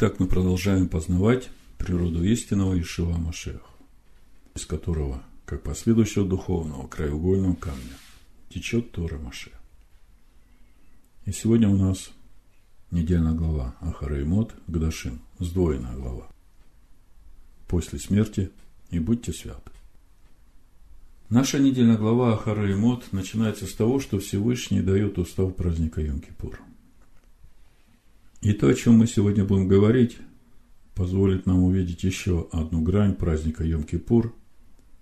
Так мы продолжаем познавать природу истинного Ишива Машех, из которого, как последующего духовного краеугольного камня, течет Тора Маше. И сегодня у нас недельная глава Ахараймот Гдашим, сдвоенная глава. После смерти и будьте святы. Наша недельная глава Ахараймот начинается с того, что Всевышний дает устав праздника Йом-Кипур – и то, о чем мы сегодня будем говорить, позволит нам увидеть еще одну грань праздника Йом-Кипур,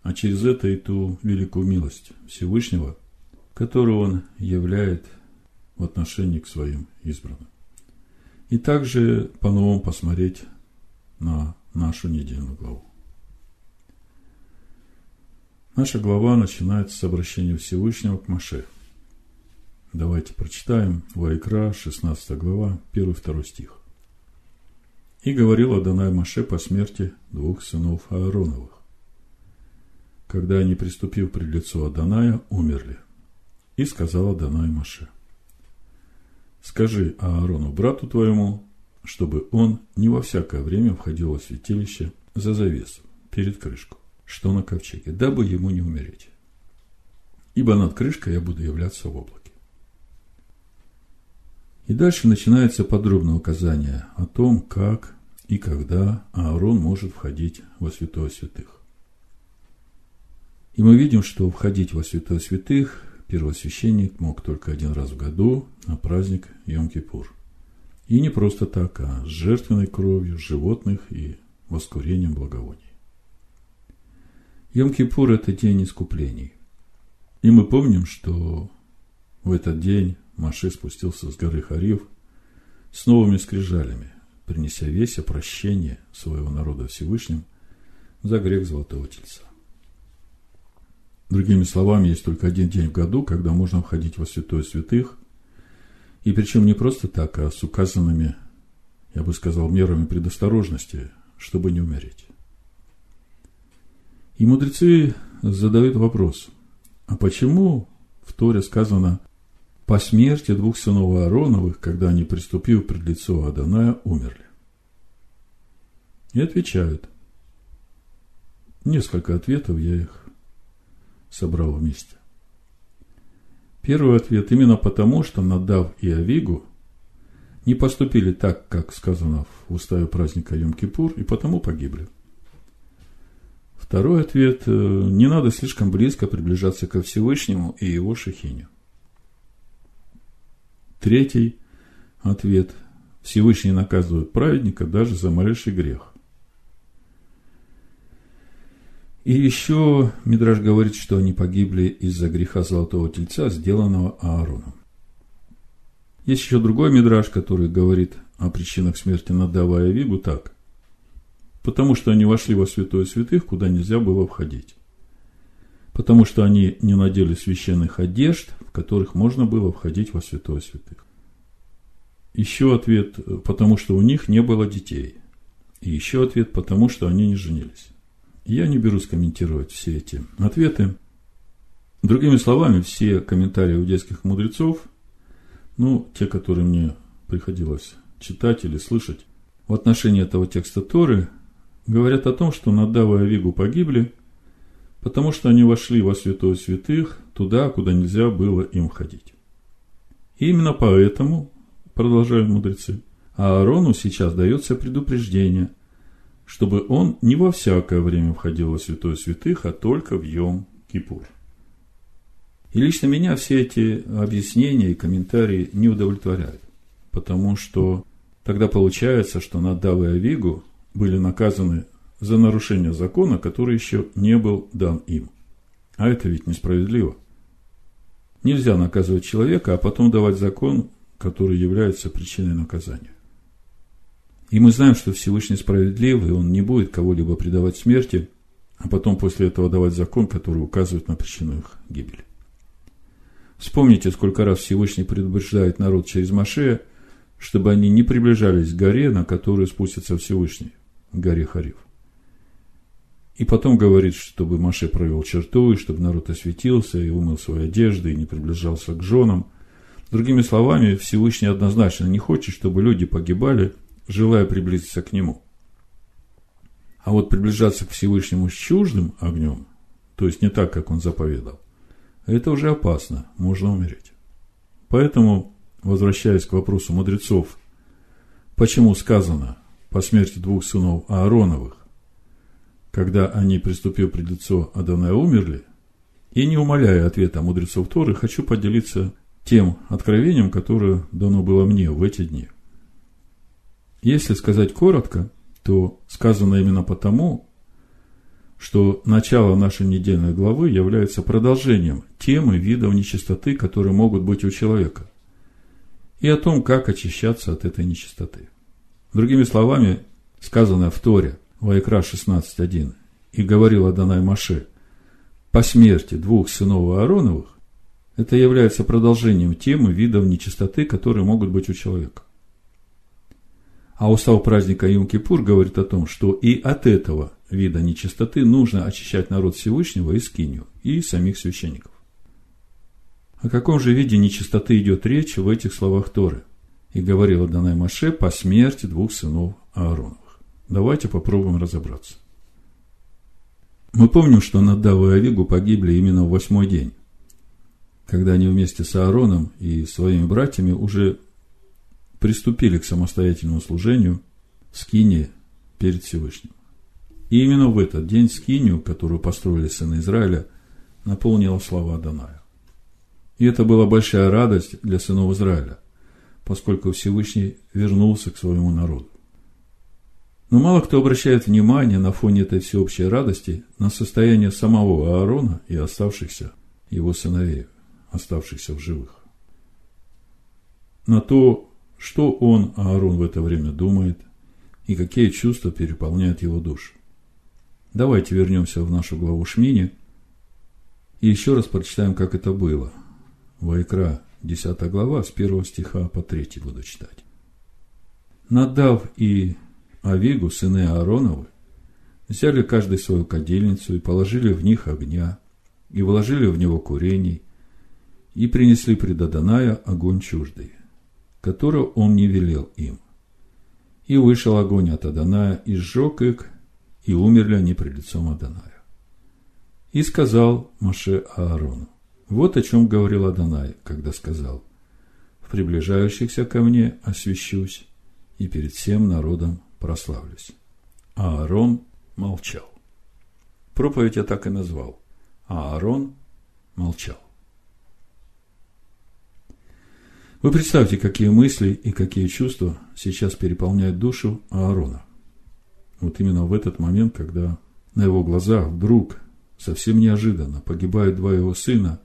а через это и ту великую милость Всевышнего, которую Он являет в отношении к своим избранным. И также по-новому посмотреть на нашу недельную главу. Наша глава начинается с обращения Всевышнего к Маше – Давайте прочитаем Вайкра, 16 глава, 1-2 стих. «И говорил Адонай Маше по смерти двух сынов Аароновых. Когда они, приступив пред лицо Адоная, умерли. И сказал Адонай Маше, «Скажи Аарону, брату твоему, чтобы он не во всякое время входил во святилище за завесу, перед крышку, что на ковчеге, дабы ему не умереть. Ибо над крышкой я буду являться в облаке. И дальше начинается подробное указание о том, как и когда Аарон может входить во святое святых. И мы видим, что входить во святое святых первосвященник мог только один раз в году на праздник Йом-Кипур. И не просто так, а с жертвенной кровью животных и воскурением благовоний. Йом-Кипур – это день искуплений. И мы помним, что в этот день Маше спустился с горы Харив с новыми скрижалями, принеся весь о прощение своего народа Всевышним за грех Золотого Тельца. Другими словами, есть только один день в году, когда можно входить во святое святых, и причем не просто так, а с указанными, я бы сказал, мерами предосторожности, чтобы не умереть. И мудрецы задают вопрос, а почему в Торе сказано по смерти двух сынов Аароновых, когда они, приступив пред лицо Аданая, умерли. И отвечают. Несколько ответов я их собрал вместе. Первый ответ именно потому, что Надав и Авигу не поступили так, как сказано в уставе праздника Йом-Кипур, и потому погибли. Второй ответ – не надо слишком близко приближаться ко Всевышнему и его шехиню. Третий ответ. Всевышний наказывает праведника даже за малейший грех. И еще Мидраж говорит, что они погибли из-за греха золотого тельца, сделанного Аароном. Есть еще другой Мидраж, который говорит о причинах смерти Надава и Авигу так. Потому что они вошли во святое святых, куда нельзя было входить. Потому что они не надели священных одежд, в которых можно было входить во святое святых. Еще ответ, потому что у них не было детей. И еще ответ, потому что они не женились. Я не берусь комментировать все эти ответы. Другими словами, все комментарии иудейских мудрецов, ну, те, которые мне приходилось читать или слышать, в отношении этого текста Торы, говорят о том, что Надава и Авигу погибли, потому что они вошли во святое святых, туда, куда нельзя было им ходить. И именно поэтому, продолжают мудрецы, Аарону сейчас дается предупреждение, чтобы он не во всякое время входил во святое святых, а только в Йом-Кипур. И лично меня все эти объяснения и комментарии не удовлетворяют, потому что тогда получается, что Надав и Авигу были наказаны за нарушение закона, который еще не был дан им. А это ведь несправедливо. Нельзя наказывать человека, а потом давать закон, который является причиной наказания. И мы знаем, что Всевышний справедлив, и он не будет кого-либо предавать смерти, а потом после этого давать закон, который указывает на причину их гибели. Вспомните, сколько раз Всевышний предупреждает народ через Машея, чтобы они не приближались к горе, на которую спустится Всевышний, горе Хариф. И потом говорит, чтобы Маше провел черту, и чтобы народ осветился, и умыл свои одежды, и не приближался к женам. Другими словами, Всевышний однозначно не хочет, чтобы люди погибали желая приблизиться к нему. А вот приближаться к Всевышнему с чуждым огнем, то есть не так, как он заповедал, это уже опасно, можно умереть. Поэтому, возвращаясь к вопросу мудрецов, почему сказано по смерти двух сынов Аароновых, когда они, приступив пред лицо Адоная, умерли, и не умоляя ответа мудрецов Торы, хочу поделиться тем откровением, которое дано было мне в эти дни. Если сказать коротко, то сказано именно потому, что начало нашей недельной главы является продолжением темы видов нечистоты, которые могут быть у человека, и о том, как очищаться от этой нечистоты. Другими словами, сказано в Торе, Вайкра 16.1, и говорил Адонай Маше, по смерти двух сынов Аароновых, это является продолжением темы видов нечистоты, которые могут быть у человека. А устав праздника Йом-Кипур говорит о том, что и от этого вида нечистоты нужно очищать народ Всевышнего и скинью, и самих священников. О каком же виде нечистоты идет речь в этих словах Торы? И говорил Адонай Маше по смерти двух сынов Аароновых. Давайте попробуем разобраться. Мы помним, что Надав и Авигу погибли именно в восьмой день когда они вместе с Аароном и своими братьями уже приступили к самостоятельному служению Скине перед Всевышним. И именно в этот день Скинию, которую построили сыны Израиля, наполнила слова Даная. И это была большая радость для сынов Израиля, поскольку Всевышний вернулся к своему народу. Но мало кто обращает внимание на фоне этой всеобщей радости на состояние самого Аарона и оставшихся его сыновей оставшихся в живых. На то, что он, Аарон, в это время думает и какие чувства переполняют его душу. Давайте вернемся в нашу главу Шмини и еще раз прочитаем, как это было. Вайкра, 10 глава, с 1 стиха по 3 буду читать. Надав и Авигу, сыны Аароновы, взяли каждый свою кадильницу и положили в них огня, и вложили в него курений, и принесли пред Адоная огонь чуждый, которого он не велел им. И вышел огонь от Адоная, и сжег их, и умерли они пред лицом Адоная. И сказал Маше Аарону, вот о чем говорил Адонай, когда сказал, в приближающихся ко мне освящусь, и перед всем народом прославлюсь. А Аарон молчал. Проповедь я так и назвал. А Аарон молчал. Вы представьте, какие мысли и какие чувства сейчас переполняют душу Аарона. Вот именно в этот момент, когда на его глазах вдруг, совсем неожиданно, погибают два его сына,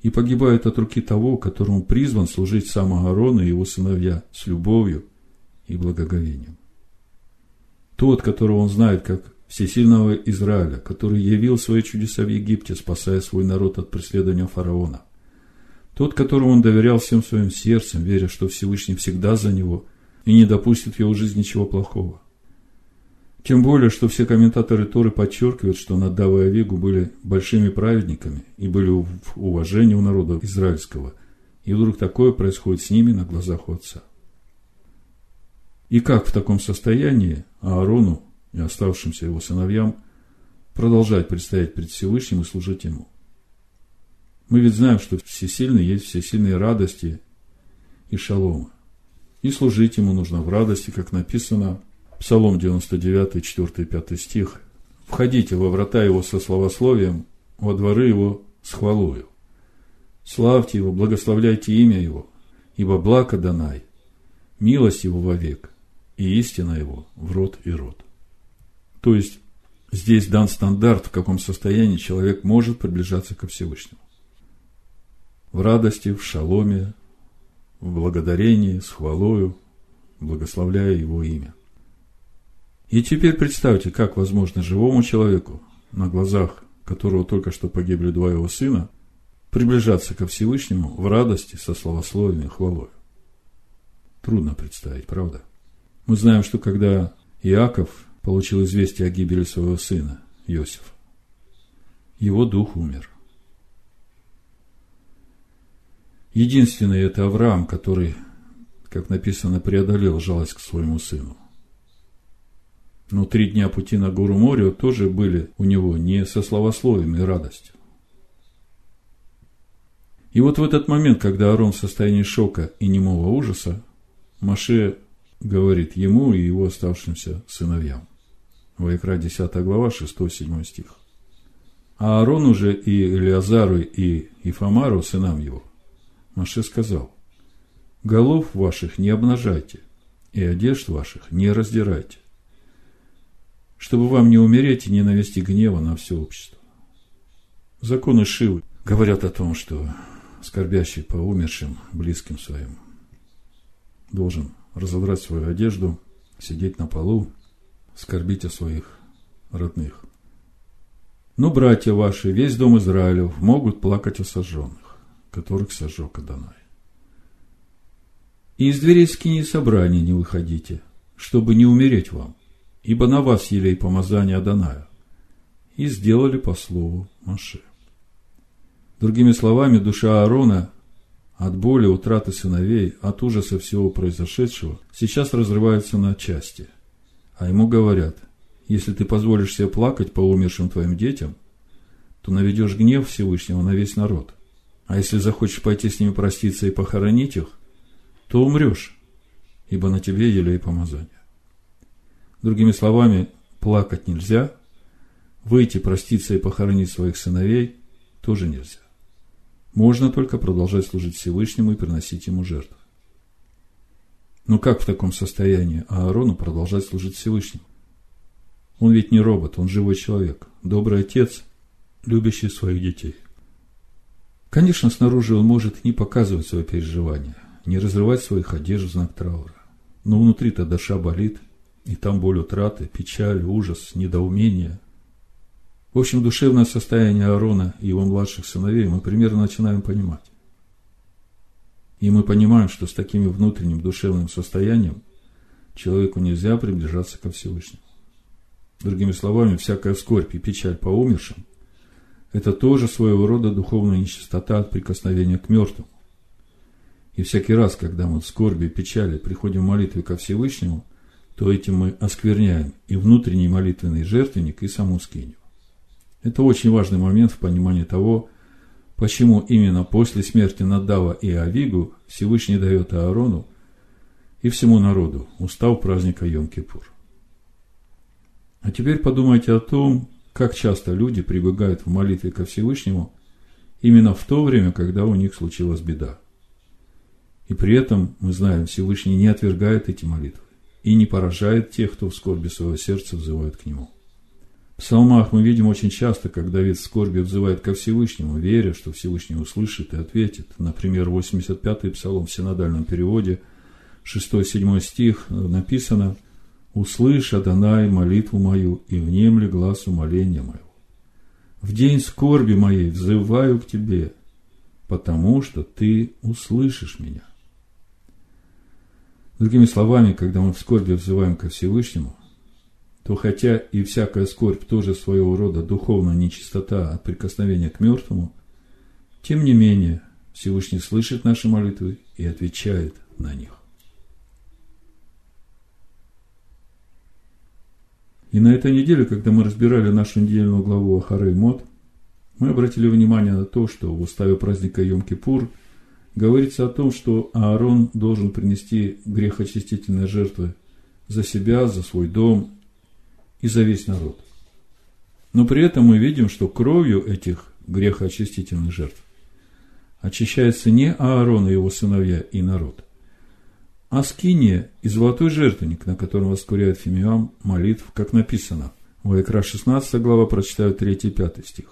и погибают от руки того, которому призван служить сам Аарон и его сыновья с любовью и благоговением. Тот, которого он знает как всесильного Израиля, который явил свои чудеса в Египте, спасая свой народ от преследования фараона – тот, которому он доверял всем своим сердцем, веря, что Всевышний всегда за него и не допустит в его жизни ничего плохого. Тем более, что все комментаторы Торы подчеркивают, что Надава и Авигу были большими праведниками и были в уважении у народа израильского. И вдруг такое происходит с ними на глазах отца. И как в таком состоянии Аарону и оставшимся его сыновьям продолжать предстоять перед Всевышним и служить ему? Мы ведь знаем, что всесильный есть всесильные радости и шалома. И служить ему нужно в радости, как написано, Псалом 99, 4 5 стих. «Входите во врата его со словословием, во дворы его с хвалою. Славьте его, благословляйте имя его, ибо благо Данай, милость его вовек, и истина его в род и род». То есть, здесь дан стандарт, в каком состоянии человек может приближаться ко Всевышнему в радости, в шаломе, в благодарении, с хвалою, благословляя Его имя. И теперь представьте, как возможно живому человеку, на глазах которого только что погибли два его сына, приближаться ко Всевышнему в радости со словословием и хвалой. Трудно представить, правда? Мы знаем, что когда Иаков получил известие о гибели своего сына, Иосифа, его дух умер. Единственный это Авраам, который как написано, преодолел жалость к своему сыну. Но три дня пути на гору Морию тоже были у него не со словословием и радостью. И вот в этот момент, когда Аарон в состоянии шока и немого ужаса, Маше говорит ему и его оставшимся сыновьям. Вайкра 10 глава, 6-7 стих. А Аарон уже и Илиазару, и Ифамару, сынам его, Маше сказал, голов ваших не обнажайте, и одежд ваших не раздирайте, чтобы вам не умереть и не навести гнева на все общество. Законы Шивы говорят о том, что скорбящий по умершим, близким своим, должен разодрать свою одежду, сидеть на полу, скорбить о своих родных. Но братья ваши, весь дом Израилев, могут плакать о сожженных, которых сожег Адонай. И из дверей скини собрания не выходите, чтобы не умереть вам, ибо на вас елей помазание Адоная. И сделали по слову Маше. Другими словами, душа Аарона от боли, утраты сыновей, от ужаса всего произошедшего, сейчас разрывается на части. А ему говорят, если ты позволишь себе плакать по умершим твоим детям, то наведешь гнев Всевышнего на весь народ. А если захочешь пойти с ними проститься и похоронить их, то умрешь, ибо на тебе елей помазания. Другими словами, плакать нельзя, выйти проститься и похоронить своих сыновей тоже нельзя. Можно только продолжать служить Всевышнему и приносить ему жертвы. Но как в таком состоянии Аарону продолжать служить Всевышнему? Он ведь не робот, он живой человек, добрый отец, любящий своих детей. Конечно, снаружи он может не показывать свои переживания, не разрывать своих одежд в знак траура. Но внутри-то душа болит, и там боль утраты, печаль, ужас, недоумение, в общем, душевное состояние Аарона и его младших сыновей мы примерно начинаем понимать. И мы понимаем, что с таким внутренним душевным состоянием человеку нельзя приближаться ко Всевышнему. Другими словами, всякая скорбь и печаль по умершим – это тоже своего рода духовная нечистота от прикосновения к мертвому. И всякий раз, когда мы в скорби и печали приходим в молитве ко Всевышнему, то этим мы оскверняем и внутренний молитвенный жертвенник, и саму скинию. Это очень важный момент в понимании того, почему именно после смерти Надава и Авигу Всевышний дает Аарону и всему народу устав праздника Йом-Кипур. А теперь подумайте о том, как часто люди прибегают в молитве ко Всевышнему именно в то время, когда у них случилась беда. И при этом, мы знаем, Всевышний не отвергает эти молитвы и не поражает тех, кто в скорби своего сердца взывает к Нему. В псалмах мы видим очень часто, как Давид в скорби взывает ко Всевышнему, веря, что Всевышний услышит и ответит. Например, 85-й псалом в синодальном переводе, 6-7 стих написано «Услышь, Адонай, молитву мою, и внемли глаз умоления моего. В день скорби моей взываю к тебе, потому что ты услышишь меня». Другими словами, когда мы в скорби взываем ко Всевышнему, то хотя и всякая скорбь тоже своего рода духовная нечистота от прикосновения к мертвому, тем не менее Всевышний слышит наши молитвы и отвечает на них. И на этой неделе, когда мы разбирали нашу недельную главу Ахары Мод, мы обратили внимание на то, что в уставе праздника Йом-Кипур говорится о том, что Аарон должен принести грехочистительные жертвы за себя, за свой дом и за весь народ. Но при этом мы видим, что кровью этих грехоочистительных жертв очищается не Аарон и его сыновья и народ, а скиния и золотой жертвенник, на котором воскуряет Фимиам молитв, как написано. В Икра 16 глава прочитаю 3 и 5 стих.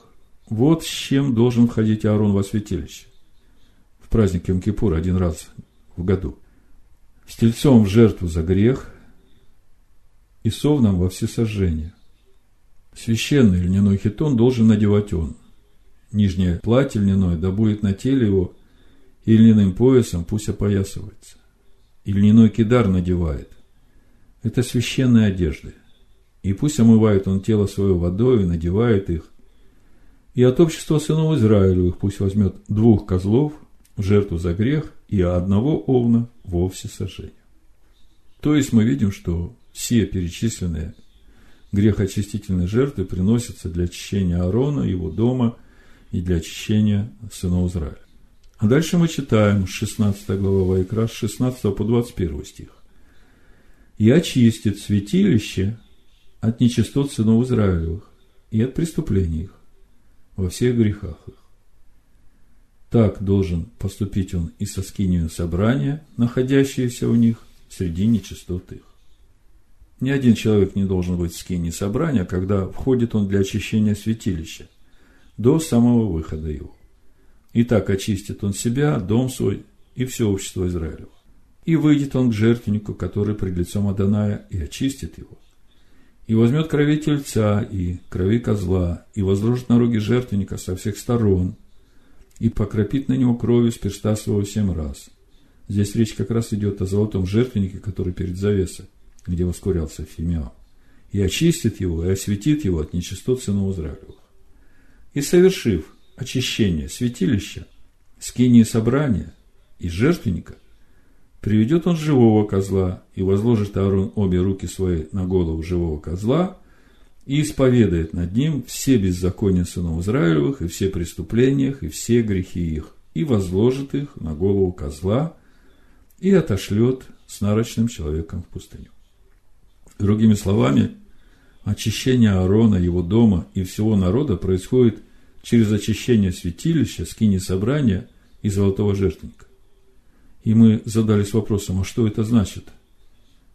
Вот с чем должен входить Аарон во святилище. В праздник Йом-Кипур один раз в году. С тельцом в жертву за грех, и совном во всесожжение. Священный льняной хитон должен надевать он. Нижнее платье льняное да будет на теле его, и льняным поясом пусть опоясывается. И льняной кидар надевает. Это священные одежды. И пусть омывает он тело свое водой и надевает их. И от общества сынов Израилевых пусть возьмет двух козлов в жертву за грех и одного овна вовсе сожжение. То есть мы видим, что все перечисленные грехоочистительные жертвы приносятся для очищения Аарона, его дома и для очищения сынов Израиля. А дальше мы читаем 16 глава Вайкра, с 16 по 21 стих. «И очистит святилище от нечистот сынов Израилевых и от преступлений их во всех грехах их. Так должен поступить он и со скинию собрания, находящиеся у них среди нечистот их. Ни один человек не должен быть в скинии собрания, когда входит он для очищения святилища, до самого выхода его. И так очистит он себя, дом свой и все общество Израилева. И выйдет он к жертвеннику, который пред лицом Аданая, и очистит его. И возьмет крови тельца и крови козла, и возложит на роги жертвенника со всех сторон, и покропит на него кровью с перста своего семь раз. Здесь речь как раз идет о золотом жертвеннике, который перед завесой где воскурялся Фимиам, и очистит его, и осветит его от нечистот сынов Израилевых. И совершив очищение святилища, скинии собрания и жертвенника, приведет он живого козла, и возложит Аарон обе руки свои на голову живого козла, и исповедает над ним все беззакония сынов Израилевых, и все преступления и все грехи их, и возложит их на голову козла, и отошлет с нарочным человеком в пустыню. Другими словами, очищение Аарона, его дома и всего народа происходит через очищение святилища, скини собрания и золотого жертвенника. И мы задались вопросом, а что это значит?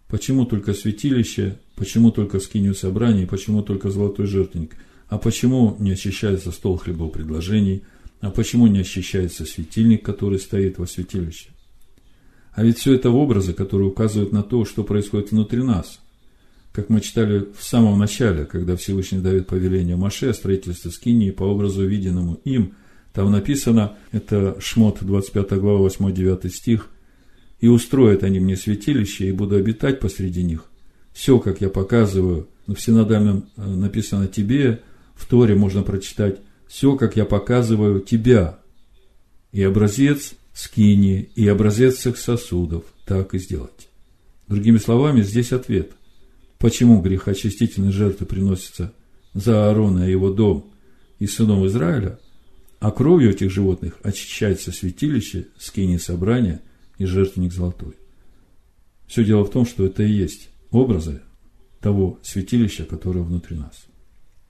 Почему только святилище, почему только скинию собрания, почему только золотой жертвенник? А почему не очищается стол хлебов предложений? А почему не очищается светильник, который стоит во святилище? А ведь все это образы, которые указывают на то, что происходит внутри нас – как мы читали в самом начале, когда Всевышний дает повеление Маше о строительстве скинии по образу, виденному им, там написано, это Шмот, 25 глава, 8-9 стих, «И устроят они мне святилище, и буду обитать посреди них. Все, как я показываю, в синодальном э, написано «тебе», в Торе можно прочитать «все, как я показываю тебя». И образец скинии, и образец всех сосудов, так и сделать. Другими словами, здесь ответ – почему грехоочистительные жертвы приносятся за Аарона и его дом и сынов Израиля, а кровью этих животных очищается святилище, скини собрания и жертвенник золотой. Все дело в том, что это и есть образы того святилища, которое внутри нас.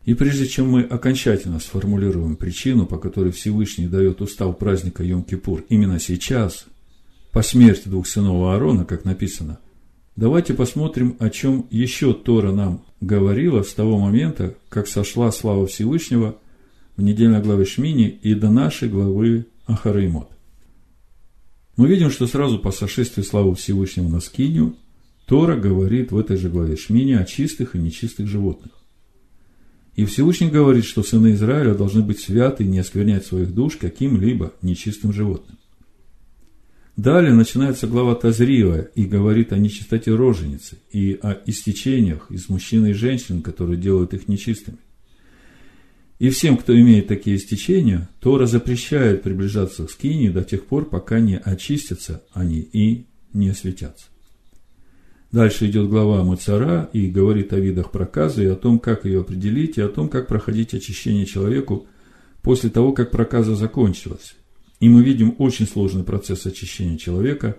И прежде чем мы окончательно сформулируем причину, по которой Всевышний дает устав праздника Йом-Кипур именно сейчас, по смерти двух сынов Аарона, как написано, Давайте посмотрим, о чем еще Тора нам говорила с того момента, как сошла слава Всевышнего в недельной главе Шмини и до нашей главы Ахареймот. Мы видим, что сразу по сошествии славы Всевышнего на Скинию Тора говорит в этой же главе Шмини о чистых и нечистых животных. И Всевышний говорит, что сыны Израиля должны быть святы и не осквернять своих душ каким-либо нечистым животным. Далее начинается глава Тазрива и говорит о нечистоте роженицы и о истечениях из мужчин и женщин, которые делают их нечистыми. И всем, кто имеет такие истечения, Тора запрещает приближаться к скинии до тех пор, пока не очистятся они и не осветятся. Дальше идет глава Мацара и говорит о видах проказы и о том, как ее определить, и о том, как проходить очищение человеку после того, как проказа закончилась, и мы видим очень сложный процесс очищения человека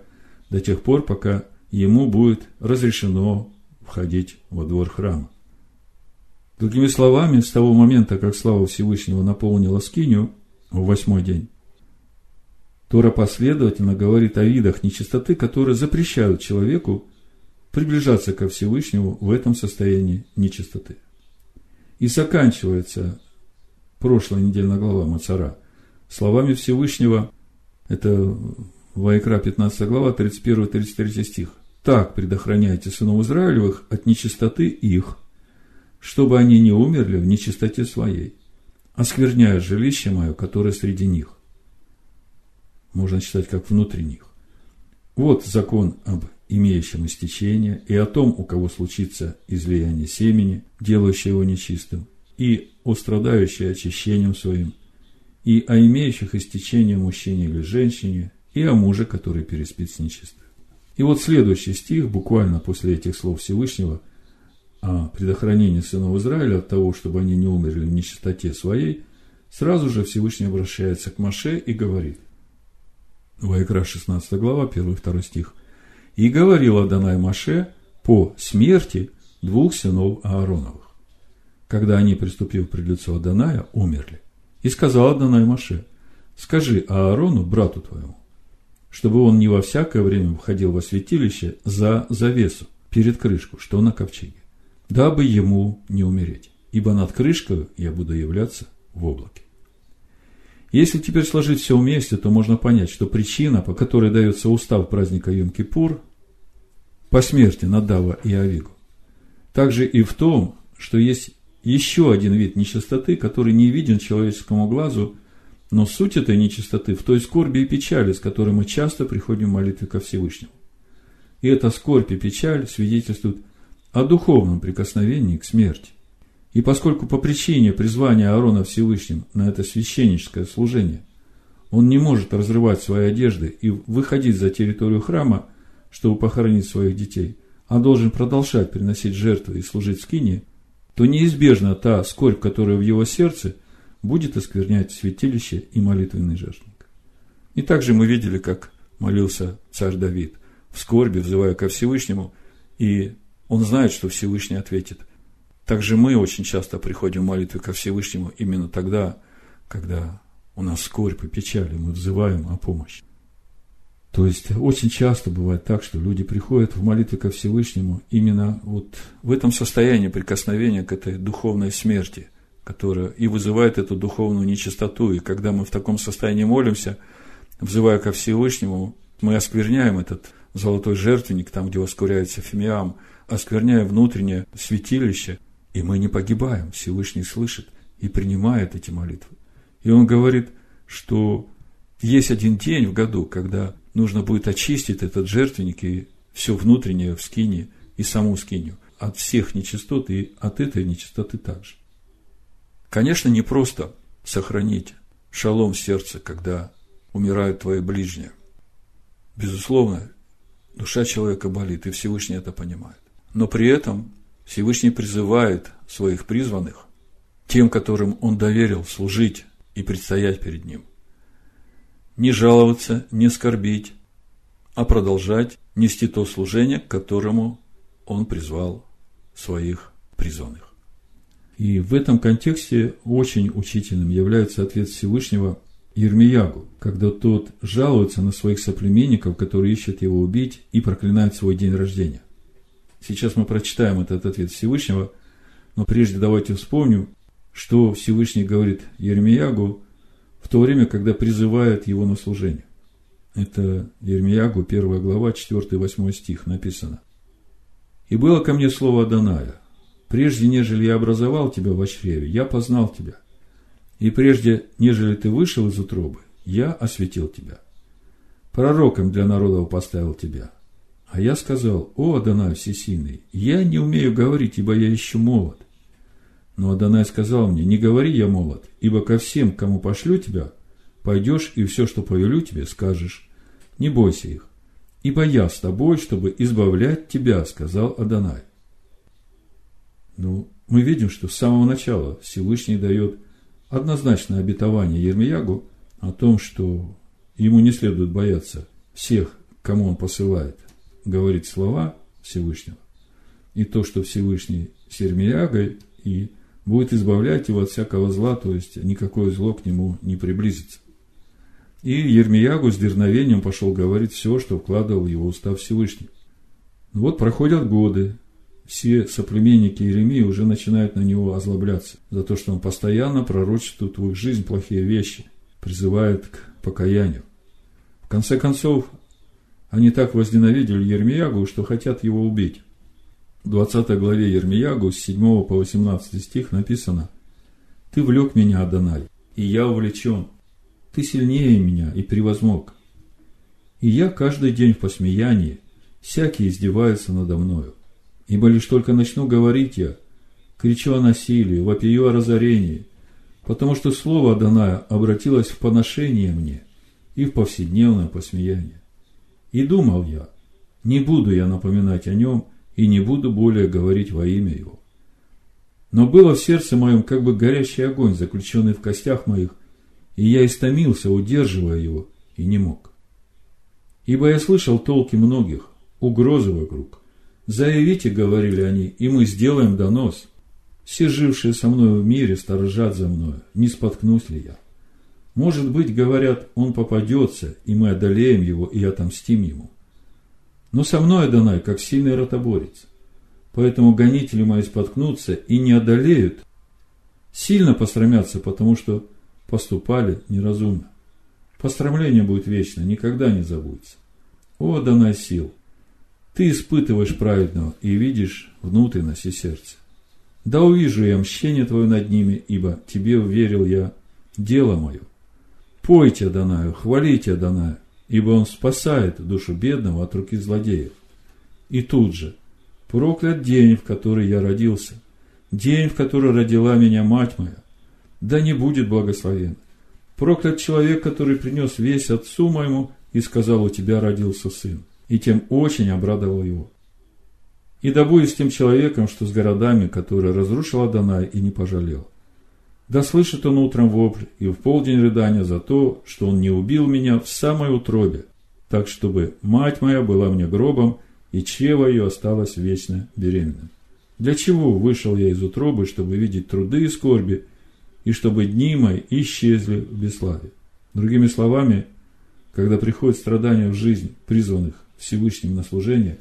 до тех пор, пока ему будет разрешено входить во двор храма. Другими словами, с того момента, как слава Всевышнего наполнила скинию в восьмой день, Тора последовательно говорит о видах нечистоты, которые запрещают человеку приближаться ко Всевышнему в этом состоянии нечистоты. И заканчивается прошлая недельная глава Мацара – словами Всевышнего, это Вайкра 15 глава, 31-33 стих. «Так предохраняйте сынов Израилевых от нечистоты их, чтобы они не умерли в нечистоте своей, оскверняя жилище мое, которое среди них». Можно читать, как внутри них. Вот закон об имеющем истечение, и о том, у кого случится излияние семени, делающее его нечистым, и о страдающей очищением своим – и о имеющих истечение мужчине или женщине, и о муже, который переспит с нечистой. И вот следующий стих, буквально после этих слов Всевышнего, о предохранении сынов Израиля от того, чтобы они не умерли в нечистоте своей, сразу же Всевышний обращается к Маше и говорит. Вайкра 16 глава, 1-2 стих. «И говорил Адонай Маше по смерти двух сынов Аароновых, когда они, приступив пред лицо Адоная, умерли. И сказал Адонай Маше, скажи Аарону, брату твоему, чтобы он не во всякое время входил во святилище за завесу, перед крышку, что на ковчеге, дабы ему не умереть, ибо над крышкой я буду являться в облаке. Если теперь сложить все вместе, то можно понять, что причина, по которой дается устав праздника Йом-Кипур, по смерти Надава и Авигу, также и в том, что есть еще один вид нечистоты, который не виден человеческому глазу, но суть этой нечистоты в той скорби и печали, с которой мы часто приходим в молитве ко Всевышнему. И эта скорбь и печаль свидетельствуют о духовном прикосновении к смерти. И поскольку по причине призвания Аарона Всевышним на это священническое служение, он не может разрывать свои одежды и выходить за территорию храма, чтобы похоронить своих детей, а должен продолжать приносить жертвы и служить скине, то неизбежно та скорбь, которая в его сердце, будет осквернять святилище и молитвенный жертвенник. И также мы видели, как молился царь Давид в скорби, взывая ко Всевышнему, и он знает, что Всевышний ответит – также мы очень часто приходим в молитве ко Всевышнему именно тогда, когда у нас скорбь и печаль, и мы взываем о помощи. То есть очень часто бывает так, что люди приходят в молитве ко Всевышнему именно вот в этом состоянии прикосновения к этой духовной смерти, которая и вызывает эту духовную нечистоту. И когда мы в таком состоянии молимся, взывая ко Всевышнему, мы оскверняем этот золотой жертвенник, там, где воскуряется фимиам, оскверняя внутреннее святилище, и мы не погибаем. Всевышний слышит и принимает эти молитвы. И он говорит, что есть один день в году, когда нужно будет очистить этот жертвенник и все внутреннее в скине и саму скинию от всех нечистот и от этой нечистоты также. Конечно, не просто сохранить шалом в сердце, когда умирают твои ближние. Безусловно, душа человека болит, и Всевышний это понимает. Но при этом Всевышний призывает своих призванных, тем, которым Он доверил служить и предстоять перед Ним, не жаловаться, не скорбить, а продолжать нести то служение, к которому Он призвал своих призванных. И в этом контексте очень учительным является ответ Всевышнего Ермиягу, когда тот жалуется на своих соплеменников, которые ищут его убить и проклинают свой день рождения. Сейчас мы прочитаем этот ответ Всевышнего, но прежде давайте вспомним, что Всевышний говорит Ермиягу в то время, когда призывает его на служение. Это Ермиягу, 1 глава, 4-8 стих написано. «И было ко мне слово Даная, прежде, нежели я образовал тебя в чреве, я познал тебя, и прежде, нежели ты вышел из утробы, я осветил тебя. Пророком для народов поставил тебя, а я сказал, о, Адонай Всесильный, я не умею говорить, ибо я еще молод. Но Адонай сказал мне, не говори я молод, ибо ко всем, кому пошлю тебя, пойдешь и все, что повелю тебе, скажешь. Не бойся их, ибо я с тобой, чтобы избавлять тебя, сказал Адонай. Ну, мы видим, что с самого начала Всевышний дает однозначное обетование Ермиягу о том, что ему не следует бояться всех, кому он посылает говорит слова Всевышнего, и то, что Всевышний с Ермиягой, и будет избавлять его от всякого зла, то есть никакое зло к нему не приблизится. И Ермиягу с дерновением пошел говорить все, что вкладывал в его уста Всевышний. Вот проходят годы, все соплеменники Иеремии уже начинают на него озлобляться за то, что он постоянно пророчествует в их жизнь плохие вещи, призывает к покаянию. В конце концов, они так возненавидели Ермиягу, что хотят его убить. В 20 главе Ермиягу с 7 по 18 стих написано «Ты влек меня, Адонай, и я увлечен. Ты сильнее меня и превозмог. И я каждый день в посмеянии, всякий издевается надо мною. Ибо лишь только начну говорить я, кричу о насилии, вопию о разорении, потому что слово Адоная обратилось в поношение мне, и в повседневное посмеяние. И думал я, не буду я напоминать о нем и не буду более говорить во имя его. Но было в сердце моем как бы горящий огонь, заключенный в костях моих, и я истомился, удерживая его, и не мог. Ибо я слышал толки многих, угрозы вокруг. Заявите, говорили они, и мы сделаем донос. Все жившие со мной в мире сторожат за мною, не споткнусь ли я. Может быть, говорят, он попадется, и мы одолеем его и отомстим ему. Но со мной Адонай, как сильный ротоборец. Поэтому гонители мои споткнутся и не одолеют. Сильно посрамятся, потому что поступали неразумно. Пострамление будет вечно, никогда не забудется. О, Адонай сил! Ты испытываешь праведного и видишь внутренности сердца. Да увижу я мщение Твое над ними, ибо Тебе уверил я дело мое. Пойте Адонаю, хвалите Адоная, ибо он спасает душу бедного от руки злодеев. И тут же, проклят день, в который я родился, день, в который родила меня мать моя, да не будет благословен. Проклят человек, который принес весь отцу моему и сказал, у тебя родился сын, и тем очень обрадовал его. И да будет с тем человеком, что с городами, которые разрушил Адонай и не пожалел. Да слышит он утром вопль и в полдень рыдания за то, что он не убил меня в самой утробе, так чтобы мать моя была мне гробом, и чрево ее осталось вечно беременным. Для чего вышел я из утробы, чтобы видеть труды и скорби, и чтобы дни мои исчезли в бесславе? Другими словами, когда приходят страдания в жизнь призванных Всевышним на служение,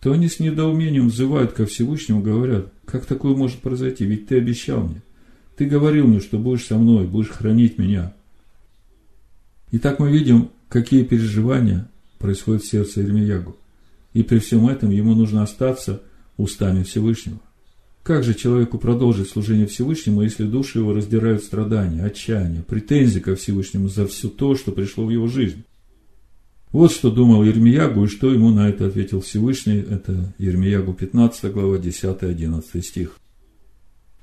то они с недоумением взывают ко Всевышнему, говорят, как такое может произойти, ведь ты обещал мне – ты говорил мне, что будешь со мной, будешь хранить меня. И так мы видим, какие переживания происходят в сердце Ирмиягу. И при всем этом ему нужно остаться устами Всевышнего. Как же человеку продолжить служение Всевышнему, если души его раздирают страдания, отчаяние, претензии ко Всевышнему за все то, что пришло в его жизнь? Вот что думал Ермиягу и что ему на это ответил Всевышний. Это Ермиягу 15 глава 10-11 стих.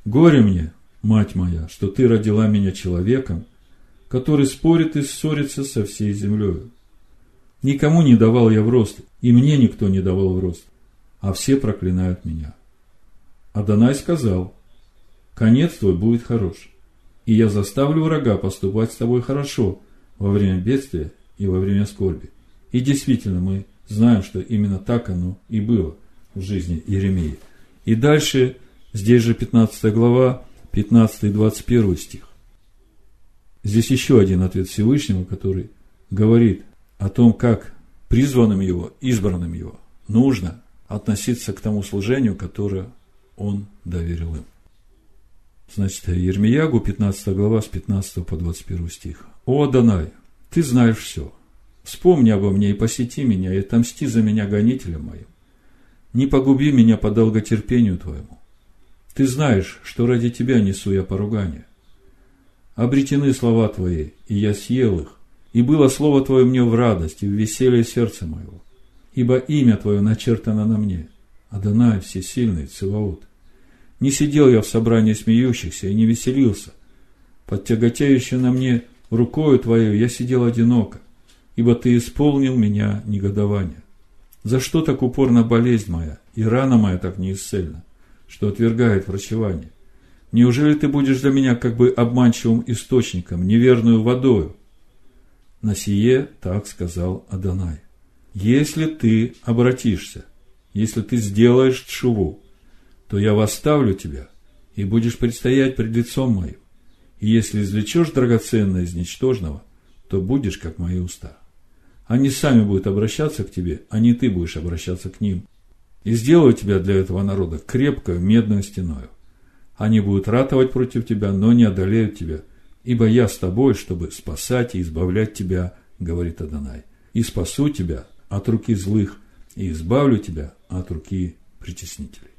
«Горе мне, мать моя, что ты родила меня человеком, который спорит и ссорится со всей землей. Никому не давал я в рост, и мне никто не давал в рост, а все проклинают меня. Адонай сказал, конец твой будет хорош, и я заставлю врага поступать с тобой хорошо во время бедствия и во время скорби. И действительно, мы знаем, что именно так оно и было в жизни Иеремии. И дальше, здесь же 15 глава, 15 и 21 стих. Здесь еще один ответ Всевышнего, который говорит о том, как призванным его, избранным его, нужно относиться к тому служению, которое он доверил им. Значит, Ермиягу, 15 глава, с 15 по 21 стих. «О, Адонай, ты знаешь все. Вспомни обо мне и посети меня, и отомсти за меня гонителям моим. Не погуби меня по долготерпению твоему. Ты знаешь, что ради тебя несу я поругание. Обретены слова твои, и я съел их, и было слово твое мне в радость и в веселье сердца моего. Ибо имя твое начертано на мне, Адонай всесильный, Циваут. Не сидел я в собрании смеющихся и не веселился. Под тяготеющей на мне рукою твою я сидел одиноко, ибо ты исполнил меня негодование. За что так упорна болезнь моя, и рана моя так неисцельна? Что отвергает врачевание? Неужели ты будешь для меня как бы обманчивым источником, неверную водою? На сие так сказал Адонай. Если ты обратишься, если ты сделаешь чуву, то я восставлю тебя, и будешь предстоять пред лицом моим. И если извлечешь драгоценное из ничтожного, то будешь как мои уста. Они сами будут обращаться к тебе, а не ты будешь обращаться к ним – и сделаю тебя для этого народа крепкою медную стеною. Они будут ратовать против тебя, но не одолеют тебя, ибо я с тобой, чтобы спасать и избавлять тебя, говорит Адонай, и спасу тебя от руки злых, и избавлю тебя от руки притеснителей.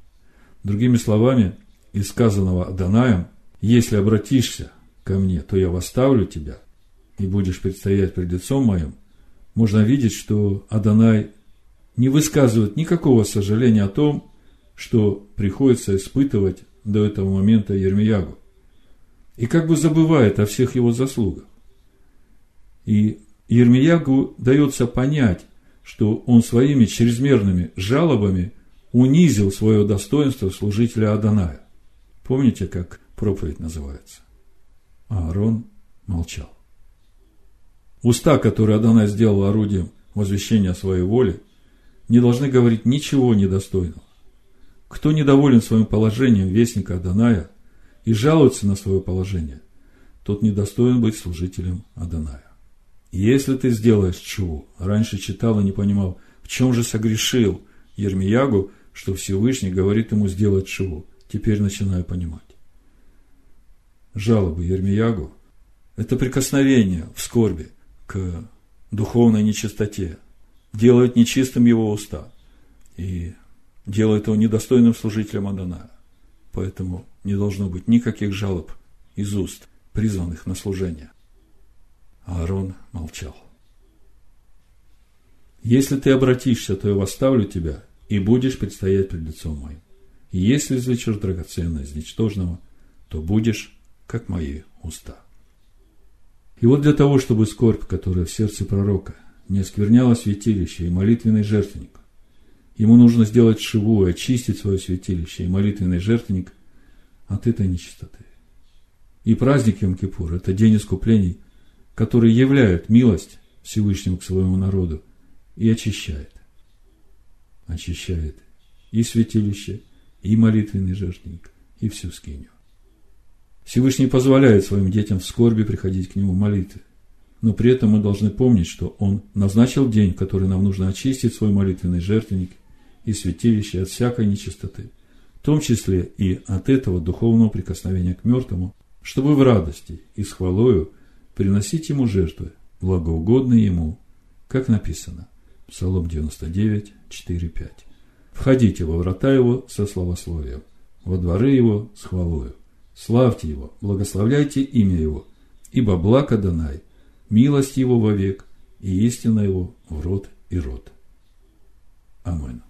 Другими словами, из сказанного Адонаем, если обратишься ко мне, то я восставлю тебя, и будешь предстоять пред лицом моим, можно видеть, что Адонай не высказывают никакого сожаления о том, что приходится испытывать до этого момента Ермиягу. И как бы забывает о всех его заслугах. И Ермиягу дается понять, что он своими чрезмерными жалобами унизил свое достоинство служителя Аданая. Помните, как проповедь называется? А Аарон молчал. Уста, которые Адонай сделал орудием возвещения своей воли, не должны говорить ничего недостойного. Кто недоволен своим положением вестника Аданая и жалуется на свое положение, тот недостоин быть служителем Аданая. Если ты сделаешь чего, раньше читал и не понимал, в чем же согрешил Ермиягу, что Всевышний говорит ему сделать чего, теперь начинаю понимать. Жалобы Ермиягу – это прикосновение в скорби к духовной нечистоте, делают нечистым его уста и делают его недостойным служителем Адоная. Поэтому не должно быть никаких жалоб из уст, призванных на служение. Аарон молчал. Если ты обратишься, то я восставлю тебя, и будешь предстоять пред лицом моим. И если извлечешь драгоценное из ничтожного, то будешь, как мои уста. И вот для того, чтобы скорбь, которая в сердце пророка, не оскверняла святилище и молитвенный жертвенник, ему нужно сделать шиву и очистить свое святилище и молитвенный жертвенник от этой нечистоты. И праздник Йом-Кипур – это день искуплений – который являет милость Всевышнему к своему народу и очищает. Очищает и святилище, и молитвенный жертвенник, и всю скинию. Всевышний позволяет своим детям в скорби приходить к Нему молитвы. Но при этом мы должны помнить, что Он назначил день, в который нам нужно очистить свой молитвенный жертвенник и святилище от всякой нечистоты, в том числе и от этого духовного прикосновения к мертвому, чтобы в радости и с хвалою приносить ему жертвы, благоугодные ему, как написано, Псалом 99, 4, 5. Входите во врата его со славословием, во дворы его с хвалою. Славьте его, благословляйте имя его, ибо благ Адонай, милость его вовек, и истина его в род и род. Аминь.